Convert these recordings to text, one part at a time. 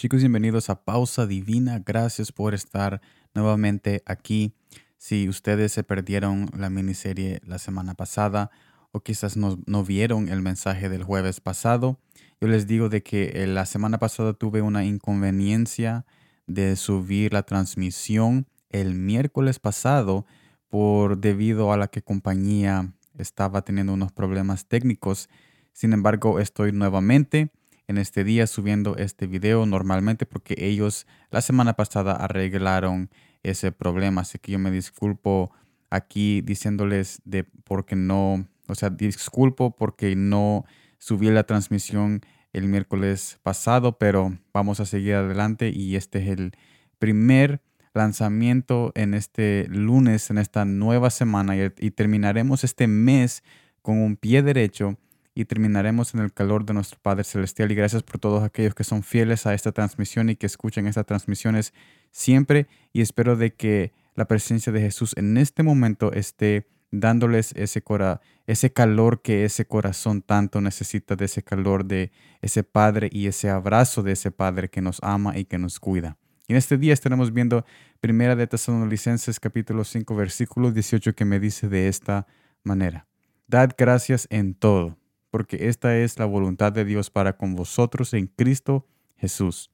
Chicos, bienvenidos a Pausa Divina. Gracias por estar nuevamente aquí. Si ustedes se perdieron la miniserie la semana pasada o quizás no, no vieron el mensaje del jueves pasado, yo les digo de que eh, la semana pasada tuve una inconveniencia de subir la transmisión el miércoles pasado por debido a la que compañía estaba teniendo unos problemas técnicos. Sin embargo, estoy nuevamente en este día subiendo este video normalmente porque ellos la semana pasada arreglaron ese problema. Así que yo me disculpo aquí diciéndoles de porque no, o sea, disculpo porque no subí la transmisión el miércoles pasado, pero vamos a seguir adelante y este es el primer lanzamiento en este lunes, en esta nueva semana y, y terminaremos este mes con un pie derecho y terminaremos en el calor de nuestro Padre Celestial. Y gracias por todos aquellos que son fieles a esta transmisión y que escuchan estas transmisiones siempre. Y espero de que la presencia de Jesús en este momento esté dándoles ese, cora ese calor que ese corazón tanto necesita, de ese calor de ese Padre y ese abrazo de ese Padre que nos ama y que nos cuida. Y en este día estaremos viendo Primera de Tesalonicenses capítulo 5 versículo 18 que me dice de esta manera. Dad gracias en todo porque esta es la voluntad de Dios para con vosotros en Cristo Jesús.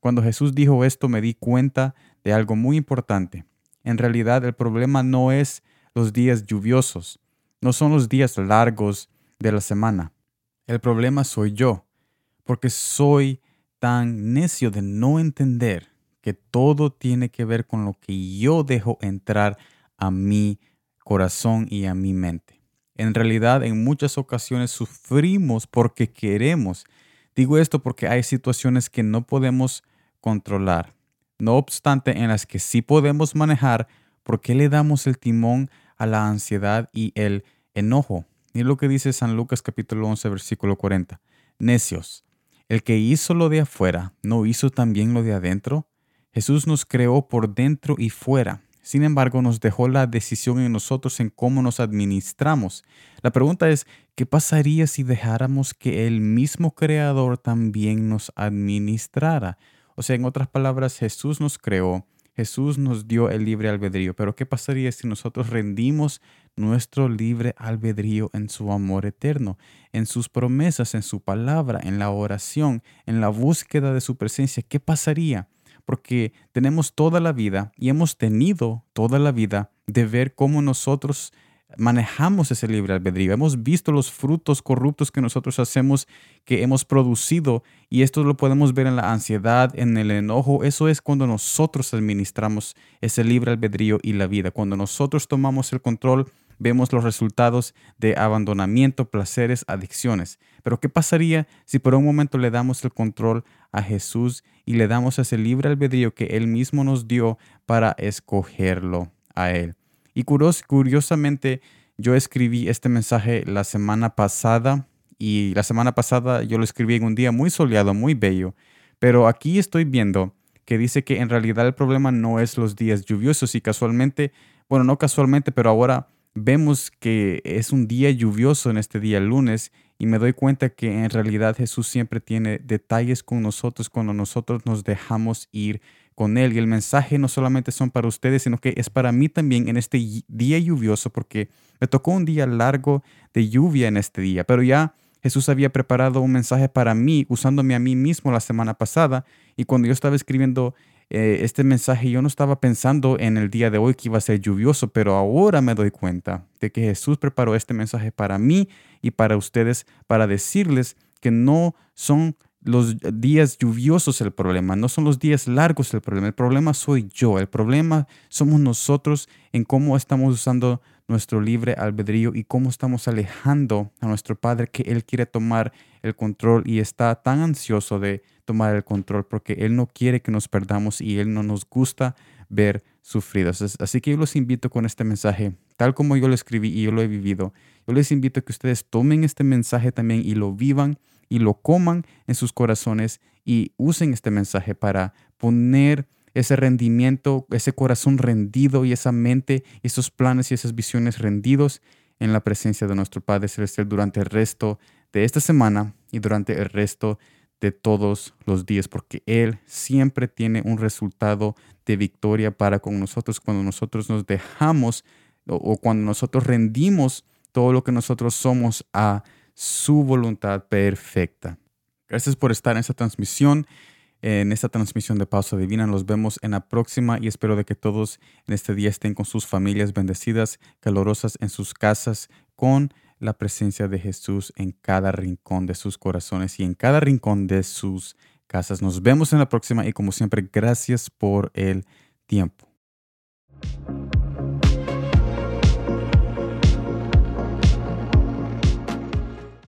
Cuando Jesús dijo esto me di cuenta de algo muy importante. En realidad el problema no es los días lluviosos, no son los días largos de la semana. El problema soy yo, porque soy tan necio de no entender que todo tiene que ver con lo que yo dejo entrar a mi corazón y a mi mente. En realidad, en muchas ocasiones sufrimos porque queremos. Digo esto porque hay situaciones que no podemos controlar. No obstante, en las que sí podemos manejar, ¿por qué le damos el timón a la ansiedad y el enojo? Y lo que dice San Lucas capítulo 11 versículo 40. Necios, el que hizo lo de afuera, ¿no hizo también lo de adentro? Jesús nos creó por dentro y fuera. Sin embargo, nos dejó la decisión en nosotros en cómo nos administramos. La pregunta es, ¿qué pasaría si dejáramos que el mismo Creador también nos administrara? O sea, en otras palabras, Jesús nos creó, Jesús nos dio el libre albedrío, pero ¿qué pasaría si nosotros rendimos nuestro libre albedrío en su amor eterno, en sus promesas, en su palabra, en la oración, en la búsqueda de su presencia? ¿Qué pasaría? Porque tenemos toda la vida y hemos tenido toda la vida de ver cómo nosotros manejamos ese libre albedrío. Hemos visto los frutos corruptos que nosotros hacemos, que hemos producido, y esto lo podemos ver en la ansiedad, en el enojo. Eso es cuando nosotros administramos ese libre albedrío y la vida. Cuando nosotros tomamos el control vemos los resultados de abandonamiento, placeres, adicciones. Pero ¿qué pasaría si por un momento le damos el control a Jesús y le damos ese libre albedrío que Él mismo nos dio para escogerlo a Él? Y curiosamente, yo escribí este mensaje la semana pasada y la semana pasada yo lo escribí en un día muy soleado, muy bello. Pero aquí estoy viendo que dice que en realidad el problema no es los días lluviosos y casualmente, bueno, no casualmente, pero ahora vemos que es un día lluvioso en este día lunes y me doy cuenta que en realidad Jesús siempre tiene detalles con nosotros cuando nosotros nos dejamos ir con Él. Y el mensaje no solamente son para ustedes, sino que es para mí también en este día lluvioso, porque me tocó un día largo de lluvia en este día, pero ya Jesús había preparado un mensaje para mí, usándome a mí mismo la semana pasada, y cuando yo estaba escribiendo eh, este mensaje yo no estaba pensando en el día de hoy que iba a ser lluvioso, pero ahora me doy cuenta de que Jesús preparó este mensaje para mí y para ustedes para decirles que no son los días lluviosos el problema, no son los días largos el problema, el problema soy yo, el problema somos nosotros en cómo estamos usando nuestro libre albedrío y cómo estamos alejando a nuestro Padre que Él quiere tomar el control y está tan ansioso de tomar el control porque Él no quiere que nos perdamos y Él no nos gusta ver sufridos. Así que yo los invito con este mensaje, tal como yo lo escribí y yo lo he vivido, yo les invito a que ustedes tomen este mensaje también y lo vivan y lo coman en sus corazones y usen este mensaje para poner ese rendimiento, ese corazón rendido y esa mente, esos planes y esas visiones rendidos en la presencia de nuestro Padre Celestial durante el resto de esta semana y durante el resto de todos los días, porque Él siempre tiene un resultado de victoria para con nosotros cuando nosotros nos dejamos o, cuando nosotros rendimos todo lo que nosotros somos a su voluntad perfecta. Gracias por estar en esta transmisión, en esta transmisión de Pausa Divina. Nos vemos en la próxima y espero de que todos en este día estén con sus familias bendecidas, calorosas en sus casas, con la presencia de Jesús en cada rincón de sus corazones y en cada rincón de sus casas. Nos vemos en la próxima y como siempre, gracias por el tiempo.